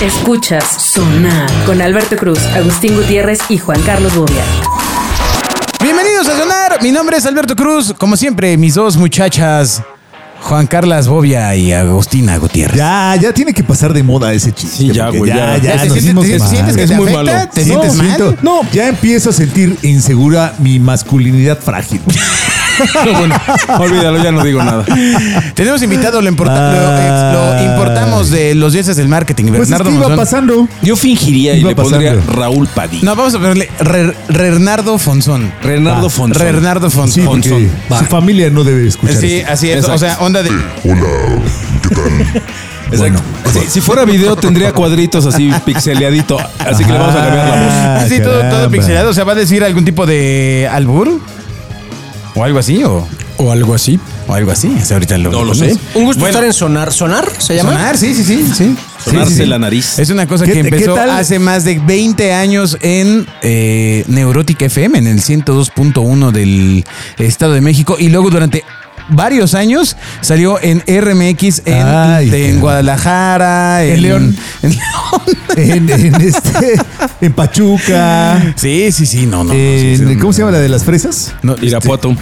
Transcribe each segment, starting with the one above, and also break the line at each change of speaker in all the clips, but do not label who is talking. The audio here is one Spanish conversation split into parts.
Escuchas Sonar con Alberto Cruz, Agustín Gutiérrez y Juan Carlos Bobia.
Bienvenidos a Sonar. Mi nombre es Alberto Cruz. Como siempre, mis dos muchachas, Juan Carlas Bobia y Agustina Gutiérrez.
Ya, ya tiene que pasar de moda ese chiste.
Sí, ya, güey,
Ya,
ya.
ya,
¿Te
nos
sientes-
dimos
te
mal.
sientes que
Es
te
muy
afecta?
malo.
¿Te
No,
sientes mal?
siento- No, ya empiezo a sentir insegura mi masculinidad frágil.
No, bueno, olvídalo, ya no digo nada.
Tenemos invitado, lo, importa- lo,
Ah.
lo importamos de los dioses del marketing,
Pues es
Bernardo
que iba
Monzón.
pasando.
Yo fingiría y
Iba
le pondría
pasando.
Raúl Padilla.
No, vamos a ponerle Re- Renardo Fonzón.
Renardo
Va.
Fonson.
Renardo
Sí,
Fonzón.
su familia no debe escuchar
Sí, así es.
Exacto.
O sea, onda de.
Exacto. Si, si fuera video tendría cuadritos así pixeleadito. Así que le vamos a cambiar la voz.
Ah,
sí, todo, todo
caramba.
pixelado. O sea, ¿va a decir algún tipo de albur? ¿O algo así? ¿O,
O algo así.
o algo así? O sea, ahorita lo
No lo sé.
Un gusto
Bueno.
estar en Sonar. ¿Sonar se llama?
Sonar, sí, sí, sí. sí.
Sonarse
Sí, sí, sí.
la nariz.
Es una cosa
¿Qué
que empezó hace más de 20 años en eh, Neurótica FM, en el 102.1 del Estado de México. Y luego durante varios años salió en RMX en,
Ay,
en. Guadalajara, en,
En León.
en León.
En, en este, en Pachuca.
Sí, sí, sí, no, no. no, sí,
en-
sí,
¿Cómo
no.
se llama la de las fresas?
No, este,
Irapuato.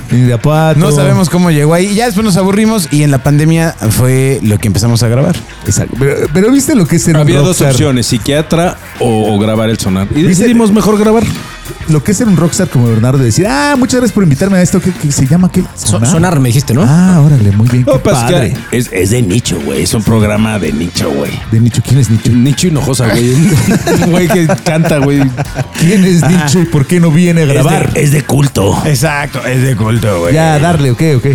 No sabemos cómo llegó ahí. Ya después nos aburrimos y en la pandemia fue lo que empezamos a grabar.
Exacto. Pero, pero viste lo que es un
Había dos opciones, psiquiatra o, o grabar el sonar. Y decidimos mejor grabar.
Lo que es ser un rockstar como Bernardo, decir, ah, muchas gracias por invitarme a esto. ¿Qué, qué se llama? ¿Qué?
So- sonar, me dijiste, ¿no?
Ah, órale, muy bien. Qué
No, pues,
padre.
que es, es de nicho, güey. Es un programa de nicho, güey.
De Nicho, ¿quién es Nicho?
Nicho Hinojosa, güey. Un güey que canta, güey.
¿Quién es Nicho y por qué no viene a grabar?
Es de culto.
Exacto, es de culto, güey.
Ya, darle, ok, ok.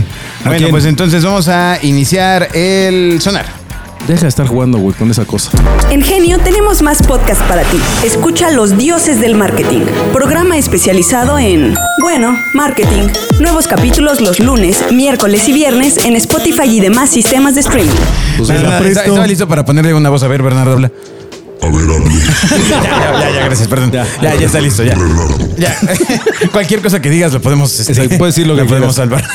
Bueno,
quién?
pues entonces vamos a iniciar el sonar.
Deja de estar jugando, güey, con esa cosa.
En Genio tenemos más podcast para ti. Escucha Los Dioses del Marketing, programa especializado en, bueno, marketing. Nuevos capítulos los lunes, miércoles y viernes en Spotify y demás sistemas de streaming.
Pues
Bernardo,
la presto.
¿está- ¿Estaba listo para ponerle una voz? A ver, Bernardo, habla.
A ver, hable.
ya, ya, ya, ya, gracias, perdón. Ya, ya, está listo, ya. Ya. Cualquier cosa que digas lo podemos, este,
puedes decir lo que
podemos salvar.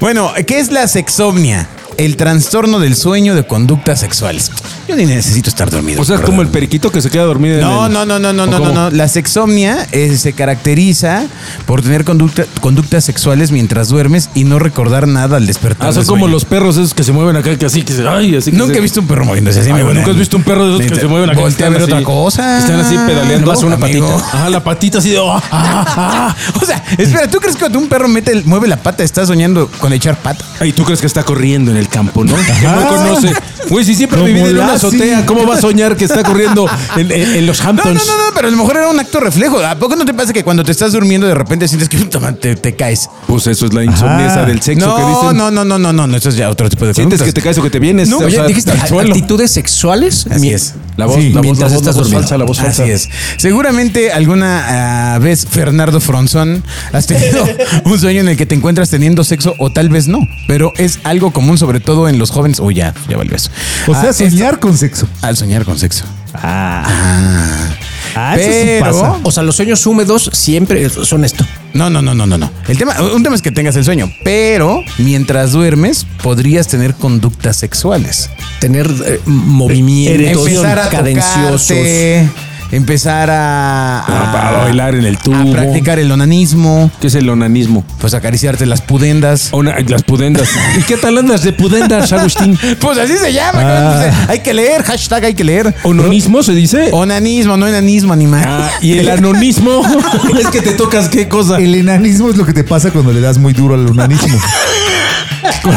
Bueno, ¿qué es la sexomnia? El trastorno del sueño de conductas sexuales. Yo ni necesito estar dormido.
O sea, es como el periquito que se queda dormido en
No,
el-
no, no, no, no,
¿O
no, no, no. La sexomnia eh, se caracteriza por tener conducta- conductas sexuales mientras duermes y no recordar nada al despertar.
Ah, son como los perros esos que se mueven acá, que así, que se. Ay, así que
Nunca
se-
he visto un perro moviéndose así.
Ay, nunca has visto un perro de esos que se mueven acá.
Voltea a ver
están
otra cosa.
Están así pedaleando.
A una
amigo.
patita.
Ajá, la patita así de. ah, ah, ah.
O sea, espera, ¿tú crees que cuando un perro mete el- mueve la pata, está soñando con echar pata?
Ay, tú crees que está corriendo en el campo, ¿no? Que no
Ajá.
conoce. Güey, si siempre
Como
vivido en una
Lassie.
azotea, ¿cómo va a soñar que está corriendo en, en- en los
No,
Hamptons?
no, no, no, pero a lo mejor era un acto reflejo. ¿A poco no te pasa que cuando te estás durmiendo de repente sientes que puta madre, te, te caes?
Pues eso es la insomnia esa del sexo que
No,
dicen.
no, no, no, no, no, no, eso es ya otro tipo de
Sientes
conductas.
que te caes o que te vienes.
No,
o
Oye,
sea,
dijiste
al suelo.
actitudes sexuales.
Así
Mi-
es.
La voz, la voz,
mientras
la voz, la
estás
voz
durmiendo.
falsa, la voz falsa.
Así es. Seguramente alguna ah, vez, Fernando Fronzón, has tenido un sueño en el que te encuentras teniendo sexo o tal vez no, pero es algo común sobre todo en los jóvenes. Uy, ya, ya valió eso.
O sea,
Ah, esto-
soñar con sexo.
al soñar con sexo.
Ah,
Ah.
ah eso sí
Pero-
pasa.
O sea, los sueños húmedos siempre son esto.
No, no, no, no, no, no. El tema, un tema es que tengas el sueño, pero mientras duermes podrías tener conductas sexuales.
Tener eh, movimientos cadenciosos.
tocarte, empezar a,
A- a bailar en el tubo.
a practicar el onanismo,
¿Qué es el onanismo?
pues acariciarte las pudendas.
Una- las pudendas. ¿Y qué tal andas de pudendas, Agustín?
Pues así se llama. ¿no? Hay que leer, hashtag hay que leer.
¿Ononismo se dice?
Onanismo, no enanismo, animal.
Ah, y el anonismo es que te tocas qué cosa.
El enanismo es lo que te pasa cuando le das muy duro al onanismo.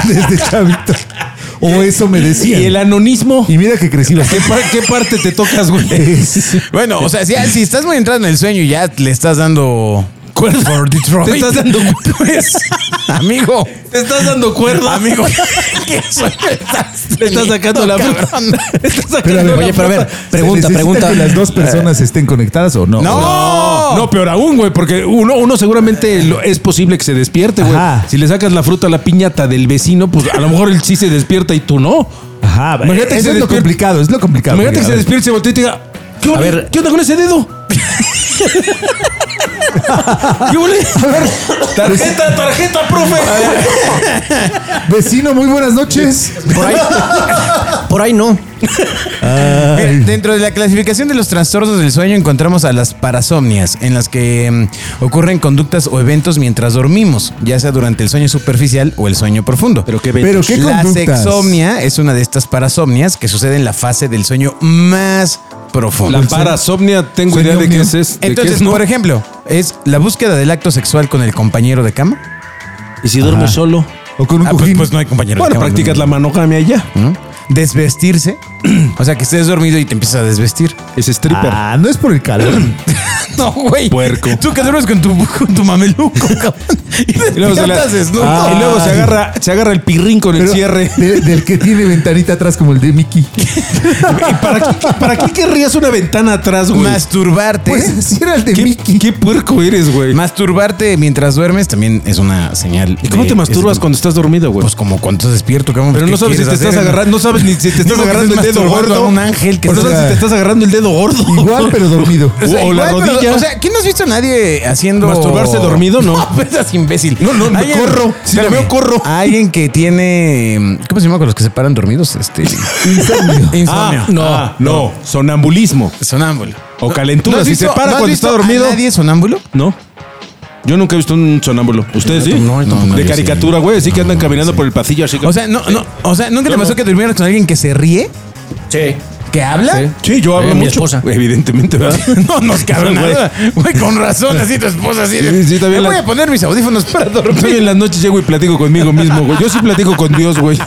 Desde chavito. O eso me decían.
Y el anonismo.
Y mira que crecí
¿Qué, par- qué parte te tocas, güey?
Bueno, o sea, si, si estás muy entrado en el sueño y ya le estás dando cuerda por Detroit.
Te estás dando
pues, amigo,
Te estás dando cuerda.
amigo, ¿qué estás
estás sacando la
cabrón?
Estás sacando
Oye, pero a ver, pregunta,
¿Se necesita
pregunta.
que las dos personas estén conectadas o no?
No.
No, peor aún, güey, porque uno, uno seguramente lo- es posible que se despierte, güey. Si le sacas la fruta a la piñata del vecino, pues a lo mejor él sí se despierta y tú no.
Ajá,
Imagínate
eso es lo complicado, es lo complicado.
Imagínate que se despierte, se voltea y te diga, ¿qué onda,
ver.
¿qué onda con ese dedo? ¿Qué? Tarjeta, tarjeta, profe.
Vecino, muy buenas noches.
Por ahí, por ahí no.
Dentro de la clasificación de los trastornos del sueño encontramos a las parasomnias, en las que mm, ocurren conductas o eventos mientras dormimos, ya sea durante el sueño superficial o el sueño profundo.
Pero qué
Pero qué
la
conductas.
sexomnia es una de estas parasomnias que sucede en la fase del sueño más profundo.
La parasomnia, tengo idea de qué es. es- de qué
Entonces, por ejemplo, es la búsqueda del acto sexual con el compañero de cama.
¿Y si duermes solo?
O con un
Ah, pues,
cojín.
pues no hay compañero
Bueno,
de cama.
practicas la manogamia ya.
¿no? Desvestirse. O sea, que estés dormido y te empiezas a desvestir.
Es stripper.
Ah, no es por el calor.
No, güey.
Puerco.
Tú que duermes con tu, con tu mameluco, cabrón. Y
Y luego, se, la-
desnudo.
Ah, y luego se agarra, se agarra el pirrín con el cierre.
de- del que tiene ventanita atrás como el de Mickey.
¿Y para, qué, ¿Para qué querrías una ventana atrás, güey?
Masturbarte.
Pues así era el de
¿Qué,
Mickey.
qué puerco eres, güey.
Masturbarte mientras duermes también es una señal.
¿Y cómo
de-
te masturbas
es-
cuando estás dormido, güey?
Pues como cuando estás despierto, cabrón.
Pero
¿qué
no sabes si te estás agarrando, no sabes ni si te estás agarrando el dedo gordo.
a un ángel que
no sabes si te estás agarrando el dedo gordo.
Igual, pero dormido.
O, sea,
O la
igual, pero,
rodilla.
o sea, ¿quién no has visto a nadie haciendo.
¿Masturbarse dormido? No.
No, estás imbécil.
No, no, me corro. Si la veo, corro.
Alguien que tiene. ¿Cómo se llama con los que se paran dormidos? Este.
Insomnio.
Insomnio.
no, Ah, no. Sonambulismo.
Sonámbulo.
O calentura.
¿No
si se para
no
cuando
visto
está dormido.
¿A nadie sonámbulo?
No. Yo nunca he visto un sonámbulo. ¿Ustedes sí?
No, no, no,
de caricatura, güey. Así que andan caminando por el pasillo así. que-
O sea, no, no. O sea, ¿nunca te
No,
pasó
no.
que durmieras con alguien que se ríe?
Sí.
¿Que habla?
Sí.
Sí, yo hablo
Eh, mi
mucho.
esposa.
Evidentemente, ¿verdad?
No nos cabe
Güey.
nada. Güey, con razón, así tu esposa así.
Sí, sí, también
Me
la-
voy a poner mis audífonos para dormir.
Yo en las noches llego y platico conmigo mismo, güey. Yo sí platico con Dios, güey.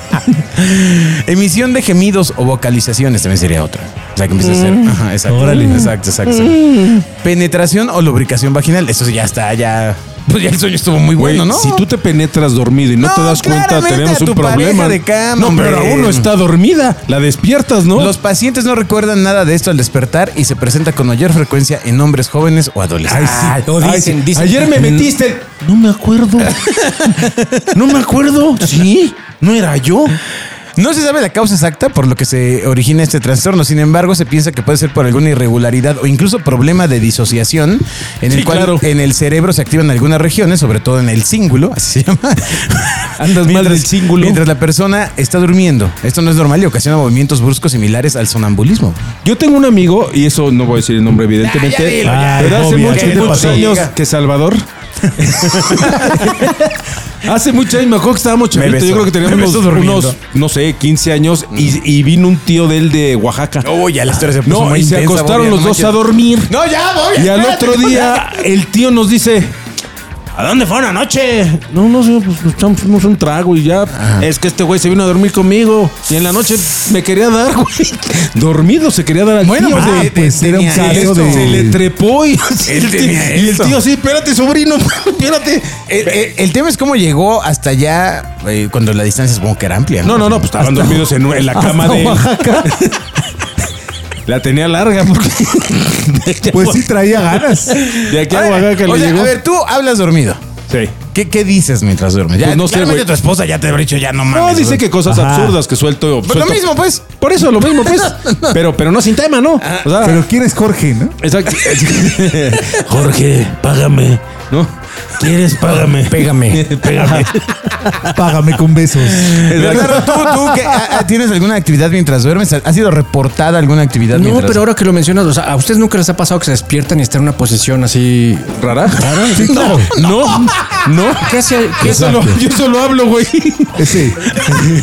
Emisión de gemidos o vocalizaciones también sería otra. O sea, que empieza a hacer. Ajá, exacto.
Órale.
Exacto, exacto. exacto. Penetración o lubricación vaginal. Eso ya está, ya. Pues ya el sueño estuvo muy bueno, ¿no?
si tú te penetras dormido y no,
No,
te das cuenta, tenemos un problema.
de cama,
no, pero aún no está dormida. La despiertas, ¿no?
Los pacientes no recuerdan nada de esto al despertar y se presenta con mayor frecuencia en hombres jóvenes o adolescentes.
Ay, o
Ay,
dicen,
sí.
dicen.
Ayer me metiste. No me acuerdo. No me acuerdo. Sí, no era yo.
No se sabe la causa exacta por lo que se origina este trastorno. Sin embargo, se piensa que puede ser por alguna irregularidad o incluso problema de disociación en el
Sí,
cual
claro.
en el cerebro se activan algunas regiones, sobre todo en el cíngulo, así se llama.
Andas mal del cíngulo.
Mientras la persona está durmiendo. Esto no es normal y ocasiona movimientos bruscos similares al sonambulismo.
Yo tengo un amigo, y eso no voy a decir el nombre, evidentemente.
Ya dilo,
ya.
pero hace muchos, años que Salvador. Hace muchos años, me acuerdo que estábamos chavitos. Yo creo que teníamos unos, no sé, 15 años y, y vino un tío de él de Oaxaca.
Oh, ya la historia se puso
No,
muy
y se
intensa,
acostaron
Bobia,
los
no
dos a
manches.
dormir.
No, ya, voy.
Y al otro día, el tío nos dice: ¿A dónde fueron anoche? No, no sé, pues nos fuimos un trago y ya. Es que este güey se vino a dormir conmigo. Y en la noche me quería dar, güey. Dormido se quería dar al
Bueno,
tío.
pues,
Ah,
de-
pues
de-
era un caso de-
Se le trepó y,
Él tenía
y el tío así, espérate, sobrino, espérate.
El, el- el tema es cómo llegó hasta allá eh, cuando la distancia supongo que era amplia.
No, no, no, pues estaban dormidos en, en la cama
Hasta
de.
Oaxaca.
La tenía larga porque
Pues sí traía ganas.
de aquí a
A ver,
Oaxaca
o
le
sea,
llegó.
a ver, tú hablas dormido.
Sí.
¿Qué, qué dices mientras duermes? Ya,
Pues no sé,
claramente
güey.
tu esposa ya te habrá dicho ya no mames.
No, dice que cosas
Ajá.
absurdas que suelto.
Pues lo
suelto-
mismo, pues.
Por eso, lo mismo, pues. pero, pero no sin tema, ¿no? O sea,
Pero ¿quién es Jorge, no?
Exacto. Jorge, págame. ¿No? ¿Quieres? Págame.
Pégame.
Pégame.
Págame con besos.
Bernardo, ¿tú, tú qué, a- a- tienes alguna actividad mientras duermes? ¿Ha sido reportada alguna actividad
No,
mientras
pero ahora que lo mencionas, o sea, ¿a ustedes nunca les ha pasado que se despiertan y están en una posición así
¿Rara?
Sí, claro.
No, no.
¿Qué qué,
Yo solo, yo solo hablo, güey.
Ese.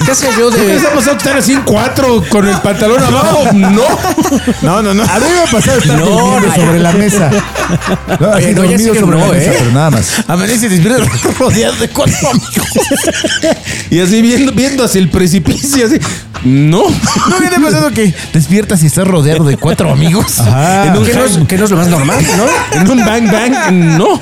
qué hacía yo
¿Qué les
de.?
ha pasado están así en cuatro con el pantalón abajo? No.
No, no, no.
A mí me ha pasado estar
No,
durmiendo
no,
sobre la mesa. No, así
Oye, no, ya sí
dormido
que
sobre
no,
la mesa,
¿eh?
pero nada más.
Amanece y rodeado de cuatro amigos.
Y así viendo, viendo hacia el precipicio, así. No.
¿No ha pasado que despiertas y estás rodeado de cuatro amigos?
Ajá.
En un
¿Qué no, es, qué no es lo más normal, no?
En un bang bang, no.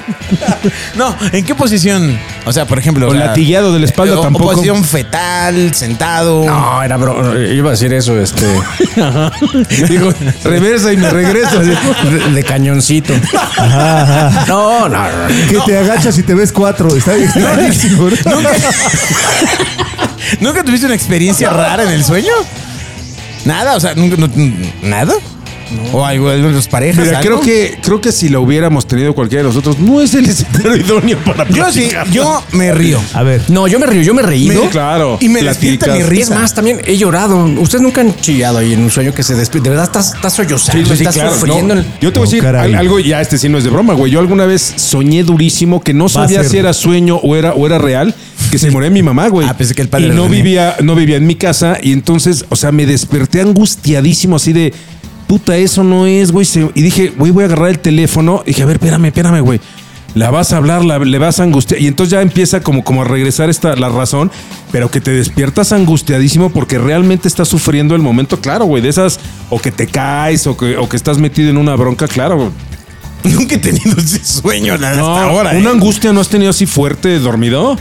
No, ¿en qué posición? O sea, por ejemplo.
O
o sea,
latigueado de la espalda
o- o
tampoco.
posición fetal, sentado.
No, era bro. Iba a decir eso, este.
Digo, reversa y me regreso.
de cañoncito. No, no, no.
Que te agachas y te ves cuatro. Está extrañísimo. ¿no?
¿Nunca, ¿Nunca tuviste una experiencia rara en el sueño? Nada, o sea, nunca, no- nada. O algo de las parejas.
Mira,
algo.
creo que, creo que si lo hubiéramos tenido cualquiera de nosotros, no es el escenario idóneo para
Yo sí,
platicar.
yo me río.
A ver.
No, yo me río, yo me he reído.
Sí, claro.
Y me
platicas.
despierta mi
Es
risa.
más, también he llorado. Ustedes nunca han chillado ahí en un sueño que se despide. De verdad estás, estás sollozando,
Sí, sí, sí,
estás
claro.
sufriendo.
No, yo te voy a decir
caray.
al- algo, ya este sí no es de broma, güey. Yo alguna vez soñé durísimo que no sabía
ser.
si era sueño o era, o era real, que se moría mi mamá, güey.
Ah, pensé que el padre
Y no vivía, no vivía en mi casa y entonces, o sea, me desperté angustiadísimo así de, puta, eso no es, güey. Y dije, güey, voy a agarrar el teléfono. Y dije, a ver, espérame, espérame, güey. La vas a hablar, la- le vas a angustiar. Y entonces ya empieza como, como a regresar esta, la razón, pero que te despiertas angustiadísimo porque realmente estás sufriendo el momento, claro, güey, de esas, o que te caes, o que, o que estás metido en una bronca, claro, güey.
Nunca he tenido ese sueño la- hasta
No,
ahora.
¿Una
¿eh?
angustia no has tenido así fuerte dormido?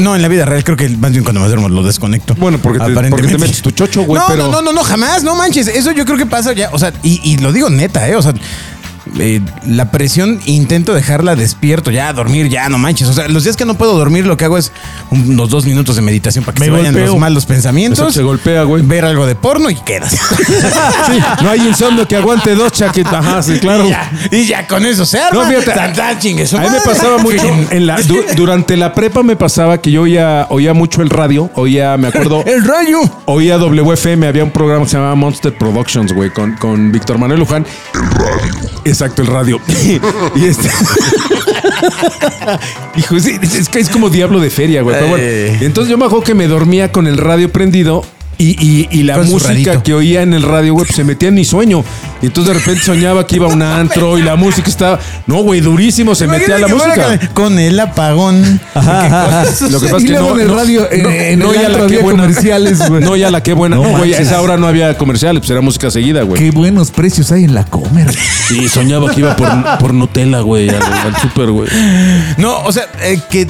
No, en la vida real creo que más bien cuando me duermo lo desconecto.
Bueno, porque te-
Aparentemente.
porque te metes tu chocho, güey,
No,
pero-
no, no, no, no, jamás, no manches. Eso yo creo que pasa ya, o sea, y, y lo digo neta, ¿eh? O sea, eh, la presión intento dejarla despierto, ya dormir, ya no manches. O sea, los días que no puedo dormir lo que hago es unos dos minutos de meditación para que
Me
se vayan
golpeo.
los malos pensamientos.
Eso se golpea, güey.
Ver algo de porno y quedas.
Sí, no hay insomnio que aguante dos chaquetas. Ajá, sí, claro.
y, ya, y ya con eso se arma.
No, fíjate,
Tan, tan, chingue su
A mí me pasaba mucho en la, du- durante la prepa me pasaba que yo oía, oía mucho el radio, oía, me acuerdo,
El rayo.
oía WFM, había un programa que se llamaba Monster Productions, güey, con, con Víctor Manuel Luján. El radio. Exacto, el radio. y este. Hijo, es, es que es como diablo de feria, güey. Pero bueno,
Eh.
entonces yo me acuerdo que me dormía con el radio prendido. Y, y- y la
Con
música que oía en el radio, güey, pues se metía en mi sueño. Y entonces de repente soñaba que iba a un antro y la música estaba. No, güey, durísimo, se metía la
Imagínate que
música.
con- el apagón.
Lo que pasa es
Y
que no,
en el
no-
radio, en-
no-
en
no,
el
ya la que
había
buena.
comerciales, güey.
No, ya la que buena.
No
güey, a esa hora no había comerciales, pues era música seguida, güey.
Qué buenos precios hay en la comer.
Sí, soñaba que iba por, por Nutella, güey, al, al súper, güey.
No, o sea, eh, que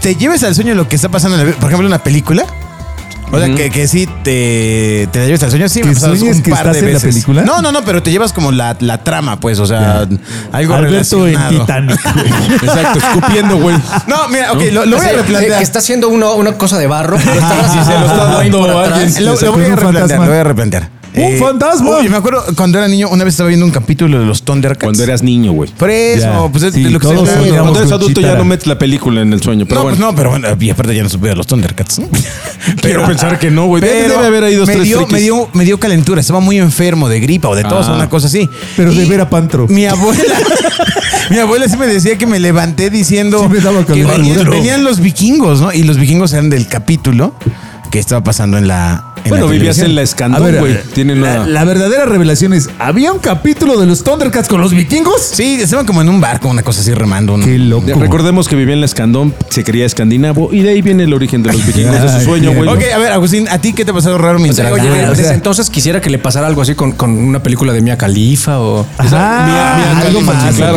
te lleves al sueño lo que está pasando, en la vida. por ejemplo, una película. O sea, que, que sí te, te la lleves al sueño. Sí, me
¿Que
ha pasado
sueñes
un
que
par
estás
de
en la
veces.
película?
No, no, no, pero te llevas como la, la trama, pues, o sea, algo
Alberto en
relacionado.
Titanic. güey.
Exacto, escupiendo, güey.
No, mira, ok, lo, lo voy a replantear.
que está haciendo uno- una cosa de barro, pero está
se lo está dando a alguien.
Lo, lo voy a replantear, lo voy a replantear.
¡Un fantasma!
Oye, me acuerdo cuando era niño, una vez estaba viendo un capítulo de los Thundercats.
Cuando eras niño, güey.
Por eso,
Ya.
pues es
Sí,
de lo que
todos
se
soñamos.
Cuando eres
con
adulto ya
Chitara.
no metes la película en el sueño, pero
no,
bueno.
pues no, pero bueno, y aparte ya no supe de los Thundercats. ¿no?
Quiero pensar que no, güey. Debe,
Pero
debe haber ahí dos,
me
tres
dio,
frikis.
me, dio, me dio calentura, estaba muy enfermo de gripa o de tos
Ah.
o una cosa así.
Pero de
Y
ver a Pantro.
Mi abuela, mi abuela sí me decía que me levanté diciendo
Sí me daba
que venían los vikingos, ¿no? Y los vikingos eran del capítulo que estaba pasando en la. En
Bueno,
la
vivías en la
ver,
güey. Tienen
la, la verdadera revelación es: ¿había un capítulo de los Thundercats con los vikingos?
Sí, estaban como en un barco, una cosa así remando. ¿no?
Qué loco.
De- Recordemos que vivía en la escandón, se creía escandinavo y de ahí viene el origen de los vikingos, de su sueño, güey.
Ok, a ver, Agustín, ¿a ti qué te ha pasado raro
O sea,
mientras
oye,
Ah, o
desde
sea-
entonces quisiera que le pasara algo así con, con una película de Mia Khalifa o...
Ajá,
Mia- Mia
algo
Khalifa,
más
sí, claro.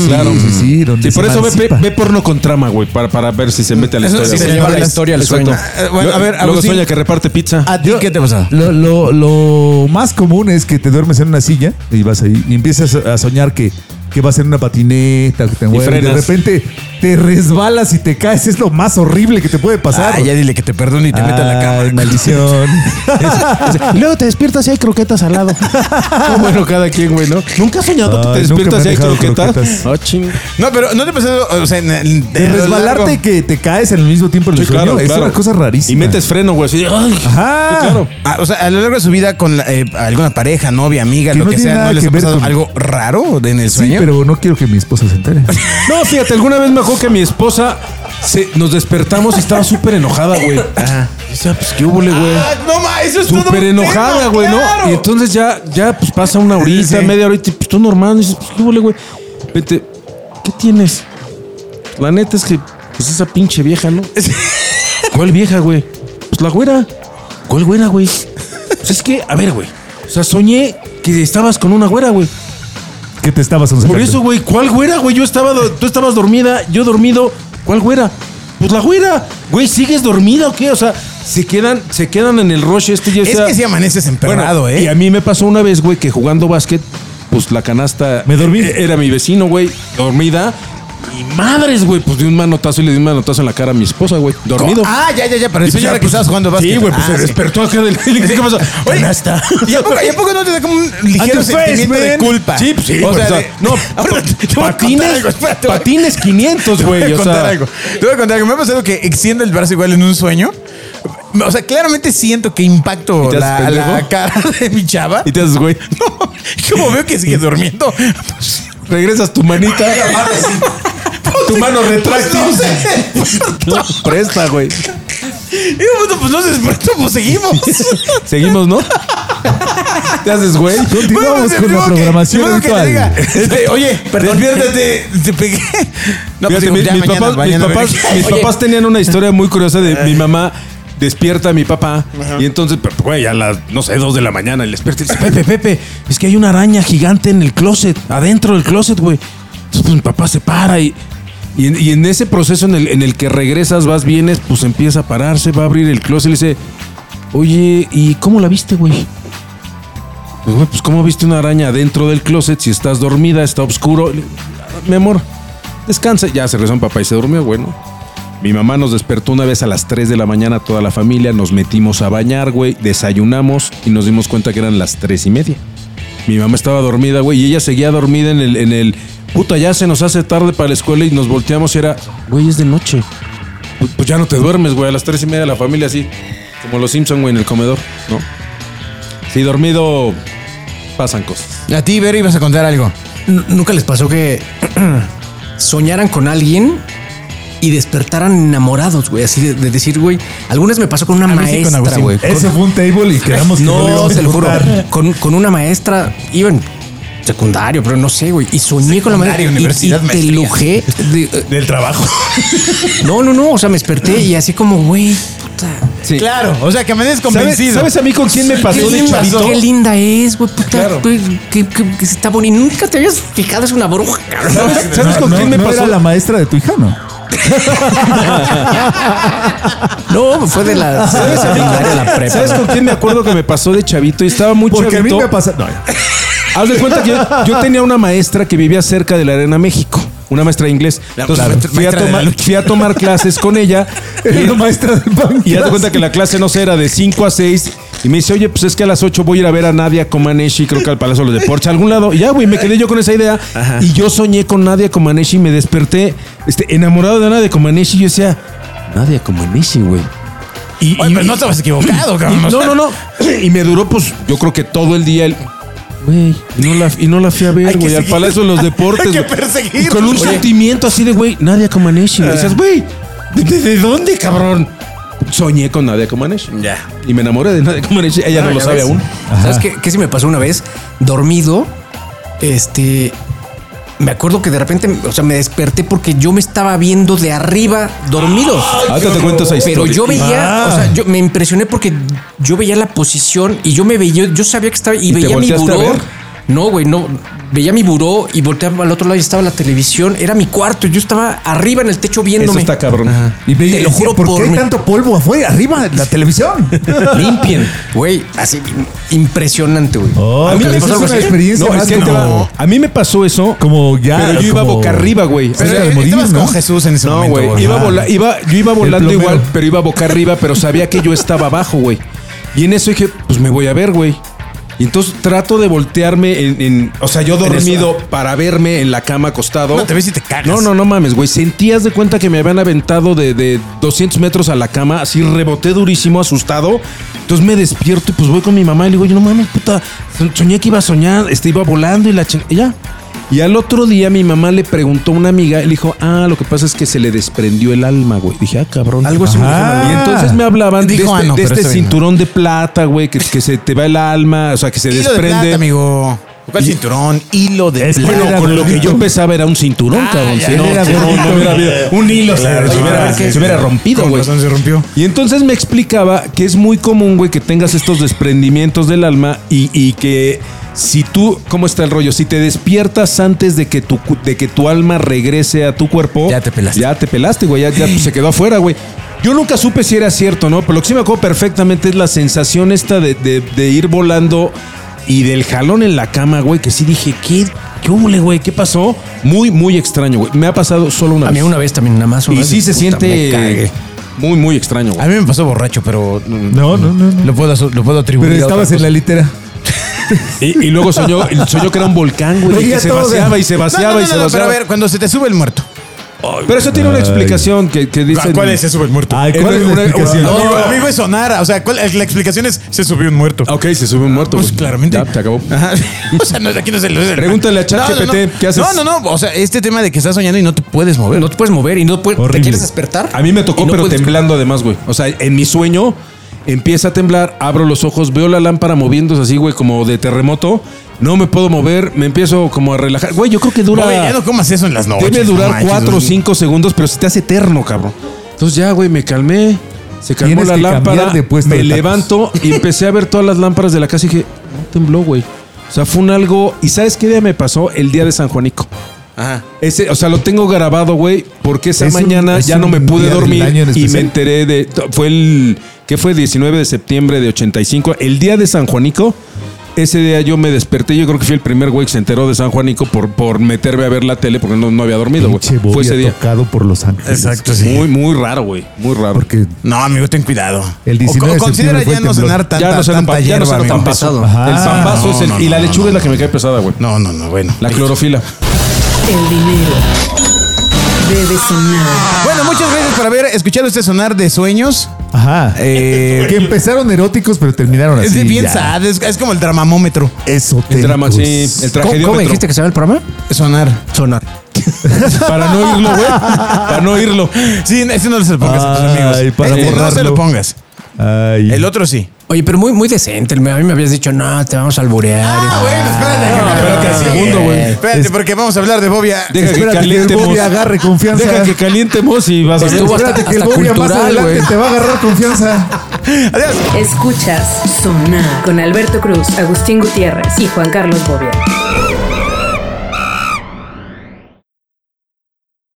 sí,
claro.
Sí, sí, donde
Sí, por eso ve, ve, porno con trama, güey, para, para ver si se mete a la
Eso
historia.
sí
Se lleva la historia al sueño.
Eh, bueno, a ver,
Luego
Agustín.
sueña que reparte pizza.
¿A ti qué te ha pasado?
Lo, lo- lo más común es que te duermes en una silla y vas ahí y empiezas a soñar que, que vas en una patineta, que te mueves, y de repente te resbalas y te caes. Es lo más horrible que te puede pasar.
Ah, ya dile que te perdone y te meta en la cama.
maldición.
Y luego te despiertas y hay croquetas al lado. bueno, cada quien, güey, ¿no? ¿Nunca has soñado que
Ay,
te
nunca
despiertas y
han
hay
dejado
croquetas?
croquetas.
Ah, ching.
No, pero ¿no te pasado? O sea, en,
De
lo
resbalarte
largo-
que te caes en el mismo tiempo en el
Sí,
sueño
claro,
es
claro.
una cosa rarísima.
Y metes freno, güey, así de, ay.
Ajá.
Claro.
Ah, o sea, a lo largo de su vida con la- eh, alguna pareja, novia, amiga,
Que
lo
no
que
tiene
sea,
nada
¿no les
que
ha
ver
pasado
con-
algo raro en el
Sí,
sueño?
pero no quiero que mi esposa se entere.
No, fíjate, alguna vez me acuerdo que mi esposa se- nos despertamos y estaba súper enojada, güey. Ajá. Dice, ah, pues qué hubo, güey.
Ah, no ma, eso es todo
Súper
un
enojada,
tema,
güey, ¿no? Y entonces ya, ya, pues pasa una horita,
Sí.
media horita, y pues tú normal, y dices, pues qué hubo, güey. Vete, ¿qué tienes? La neta es que, pues esa pinche vieja, ¿no? ¿Cuál vieja, güey? Pues la güera. ¿Cuál güera, güey? Pues es que, a ver, güey. O sea, soñé que estabas con una güera, güey.
Que te estabas
Por eso, güey, ¿cuál güera, güey? Yo estaba, tú estabas dormida, yo dormido. ¿Cuál güera? Pues la güera. Güey, ¿sigues dormida o qué? O sea, se quedan, se quedan en el rush este y
Es que si amaneces emperrado,
bueno,
¿eh?
Y a mí me pasó una vez, güey, que jugando básquet, pues la canasta.
Me dormí.
Era mi vecino, güey, dormida. Y madres, güey, pues di un manotazo y le di un manotazo en la cara a mi esposa, güey. Dormido.
Ah, ya, ya, ya. Pero el
pues ya,
que estabas jugando
Sí, güey, pues
Ah,
se
sí.
despertó acá del. ¿Qué pasó?
Oye,
Canasta.
¿Y a, poco, y a poco no te da como un ligero sentimiento
face,
de
man.
culpa?
Sí, pues sí.
O
güey,
sea,
o sea,
de-
no,
Ahora, te voy a contar
patines,
algo, espérate, a-
patines 500,
Te voy
güey.
a
O
contar
sea,
algo. Te voy a contar algo. Me ha pasado que extiendo el brazo igual en un sueño. O sea, claramente siento que impacto
¿Y te haces
la, la cara de mi chava.
y te haces, güey.
No, como veo que sigue durmiendo.
Regresas tu manita. Tu mano retráctil.
No.
No, presta, güey.
Y bueno, pues no se despertó, pues seguimos.
Seguimos, ¿no? Te haces, güey.
Continuamos
Bueno,
con la
que-
programación
que
habitual.
diga, este, Oye, despiértate. Te pegué. No, pues
Fíjate, mi-
ya
mis,
mañana,
papás, mis, papás, mis tenían una historia muy curiosa de mi mamá despierta a mi papá y entonces, pero, güey, a las, no sé, dos de la mañana, le despierta y dice, Pepe, Pepe, es que hay una araña gigante en el closet, adentro del closet, güey. Entonces, pues mi papá se para y, y, en, ese proceso en el, que regresas, vas, vienes, pues empieza a pararse, va a abrir el closet y le dice, oye, ¿y cómo la viste, güey? Pues, güey, pues ¿cómo viste una araña dentro del closet si estás dormida, está oscuro? Mi amor, descansa. Ya se rezó mi papá y se durmió, bueno. Mi mamá nos despertó una vez a las 3 de la mañana, toda la familia, nos metimos a bañar, güey, desayunamos y nos dimos cuenta que eran las 3 y media. Mi mamá estaba dormida, güey, y ella seguía dormida en el, puta, ya se nos hace tarde para la escuela y nos volteamos y era, güey, es de noche. Pues, pues ya no te duermes, güey, a las 3 y media la familia así, como los Simpson, güey, en el comedor, ¿no? Sí, dormido pasan cosas.
A ti, Vero, ibas a contar algo.
¿Nunca les pasó que soñaran con alguien y despertaran enamorados, güey? Así de, de decir, güey. Algunas me pasó con una
A
maestra, güey.
Ese fue un table y quedamos que no, le
No, se lo juro. Con, con una maestra, iba en secundario, pero no sé, güey. Y soñé con la maestra.
Secundario,
y-
universidad,
y, te lujé. de- eh,
Del trabajo.
no, no, no. O sea, me desperté y así como, güey, puta.
Sí.
Claro, o sea, que me des
¿Sabes,
convencido.
¿Sabes a mí con quién me pasó
Qué
de
linda,
chavito?
qué linda es, güey, puta.
Claro.
que, que- que está bonita. Nunca te habías fijado, es una bruja, cabrón.
¿Sabes, sabes
No,
con
no,
quién me
no
pasó?
era la maestra de tu hija, ¿no?
No, fue de la
¿Sabes, a mí-
secundaria a la prepa.
¿Sabes con quién me acuerdo que me pasó de chavito? Y estaba muy
Porque a mí
chavito.
me pasa. No,
Haz de cuenta que yo, yo tenía una maestra que vivía cerca de la Arena México. Una maestra de inglés. Entonces fui, a
de la
tomar, fui a tomar clases con ella.
era la maestra pan.
Y haz de cuenta que la clase no sé, era de 5 a 6. Y me dice, oye, pues es que a las 8 voy a ir a ver a Nadia Comaneci, creo que al Palacio de los Deportes, a algún lado. Y ya, güey, me quedé yo con esa idea. Y yo soñé con Nadia Comaneci y me desperté este, enamorado de Nadia Comaneci. Y yo decía, Nadia Comaneci, güey. Y,
Oye,
y-
pero no estabas equivocado,
y-
cabrón.
no, no, no. Y me duró, pues, yo creo que todo el día el. Güey, y no la, y no la fui a ver, güey, al. Palacio de los Deportes.
Hay que perseguir.
Con un
Oye.
sentimiento así de, güey, Nadia Comaneci. güey. Dices, güey, ¿de, de- de dónde, cabrón? Soñé con Nadia Comaneci.
Ya.
Y me enamoré de Nadia Comaneci. Ella no
Ah,
lo sabe
ves.
aún.
¿Sabes qué, qué sí me pasó una vez? Dormido, este. Me acuerdo que de repente, o sea, me desperté porque yo me estaba viendo de arriba dormido.
Ahorita te cuento esa historia.
Pero yo veía, o sea, yo me impresioné porque yo veía la posición y yo me veía, yo sabía que estaba y,
¿Y te
veía mi buró. No, güey, no. Veía mi buró y volteaba al otro lado y estaba la televisión. Era mi cuarto. Yo estaba arriba en el techo
Eso
viéndome.
está cabrón.
Y me
Te lo juro
¿por,
por
qué hay tanto polvo afuera, arriba de la televisión?
Limpien. Güey, así impresionante, güey.
Oh,
¿A mí
esa
pasó
es una experiencia
No, es que va- a mí me pasó eso.
como ya.
Pero yo iba
como-
boca arriba, güey.
Pero-
Pero
de morir,
estabas
¿no?
con Jesús en ese
No,
momento.
güey. Iba, vola- iba, yo iba volando igual, pero iba boca arriba, pero sabía que yo estaba abajo, güey. Y en eso dije, pues me voy a ver, güey. Y entonces trato de voltearme en, en- o sea, yo dormido para verme en la cama acostado.
No, te ves y te cagas.
No, no, no mames, güey. Sentías de cuenta que me habían aventado de, de 200 metros a la cama, así reboté durísimo, asustado. Entonces me despierto y pues voy con mi mamá y le digo, yo no mames, puta, soñé que iba a soñar, este, iba volando y la ching... y ya. Y al otro día mi mamá le preguntó a una amiga, le dijo, ah, lo que pasa es que se le desprendió el alma, güey. Dije, ah, cabrón.
Algo así
Y entonces me hablaban de
Dijo,
este,
ah, no,
de este
bien.
cinturón de plata, güey, que, que se te va el alma, o sea, que se
de
desprende.
plata, amigo. ¿Cuál cinturón? Hilo de
Es
plata.
era
Con lo que yo pesaba era un cinturón,
Ah,
cabrón. Si no,
era
no, no habido un hilo,
Claro,
se, hubiera, se rompido, güey.
razón se rompió.
Y entonces me explicaba que es muy común, güey, que tengas estos desprendimientos del alma y, y que si tú, ¿cómo está el rollo? Si te despiertas antes de que tu, de que tu alma regrese a tu cuerpo,
Ya te pelaste.
Ya te pelaste, güey, ya, ya se quedó afuera, güey. Yo nunca supe si era cierto, ¿no? Pero lo que sí me acuerdo perfectamente es la sensación esta de, de- de ir volando y del jalón en la cama, güey, que sí dije, ¿qué ¿Qué hubo, güey? ¿Qué pasó? Muy, muy extraño, güey. Me ha pasado solo una
A
vez.
mí una vez también, nada más. una
Y
vez,
sí se
puta,
siente muy, muy extraño,
A
güey.
mí me pasó borracho, pero
No, no, no. no.
lo puedo, lo puedo atribuir.
Pero
a
estabas en la litera.
Y, y luego soñó, soñó que era un volcán, güey.
Veía
Que se vaciaba y se vaciaba
no, no,
y se
no,
vaciaba.
pero a ver, cuando se te sube el muerto.
Pero eso tiene una explicación que, que dice.
se sube el muerto?
Ay, ¿cuál es la
una-
explicación?
una-
amigo, amigo es sonar. O sea, ¿cuál- la explicación es se subió un muerto.
Ok, se sube un muerto.
Pues
güey.
claramente.
Ya, se acabó.
Ajá. O sea, no, aquí no se lo
Pregúntale a ChatGPT,
no, no.
¿qué haces?
No, no, no. O sea, este tema de que estás soñando y no te puedes mover.
No te puedes mover y no puedes, te
Horrible.
quieres despertar.
A mí me tocó,
y no
pero
puedes-
temblando además, güey. O sea, en mi sueño empieza a temblar, abro los ojos, veo la lámpara moviéndose así, güey, como de terremoto. No me puedo mover, me empiezo como a relajar. Güey, yo creo que dura.
Oye, ya no comas eso en las noches.
Debe
no
durar
manches,
cuatro o
güey.
cinco segundos, pero se te hace eterno, cabrón. Entonces ya, güey, me calmé. Se calmó
Tienes
la
que
lámpara.
de
me
de
levanto y empecé a ver todas las lámparas de la casa y dije, no tembló, güey. O sea, fue un algo. ¿Y sabes qué día me pasó? El día de San Juanico.
Ajá.
Ese, o sea, lo tengo grabado, güey, porque esa
Es un-
mañana
es
ya no me pude dormir y me enteré de. Fue el. ¿Qué fue? 19 de septiembre de 85. El día de San Juanico. Ese día yo me desperté. Yo creo que fui el primer güey que se enteró de San Juanico por, por meterme a ver la tele porque no, no había dormido, güey. Fue ese día.
tocado por Los Ángeles.
Exacto, sí.
Muy, muy raro, güey. Muy raro.
Porque
No, amigo, ten cuidado.
El 19
O-
de
considera
septiembre fue
ya
el
no cenar tanta,
ya no
tanta
ya no
hierba,
sé
amigo.
tan pesado.
Ajá.
El pambazo es el-
No, no,
y la
no,
lechuga
no.
es la que me cae pesada, güey.
No, no, no, bueno.
La clorofila.
El dinero debe sonar.
Bueno, muchas gracias por haber escuchado este sonar de sueños.
Ajá.
Eh,
que empezaron eróticos, pero terminaron así.
es bien
ya.
sad, es, es como el dramamómetro.
Esotéricos.
El drama, sí. El
¿Cómo, cómo dijiste que se llama el programa?
Sonar.
Sonar.
Para no oírlo, güey. Para no oírlo.
Sí, ese no se lo pongas a tus
Ay,
amigos.
para
Este no se lo pongas.
Ay.
El otro sí.
Oye, pero muy, muy decente. A mí me habías dicho, no, te vamos a alburear.
Ah, bueno, espérate.
No, espérate al segundo, güey.
Espérate,
Es-
porque vamos a hablar de Bobia.
Deja que
Espérate que el
calientemos.
Bobby agarre confianza.
Deja que calientemos y vas a ver.
Hasta-
Espérate que el Bobby más adelante te va a agarrar confianza.
Adiós.
Escuchas Sonar con Alberto Cruz, Agustín Gutiérrez y Juan Carlos Bobia.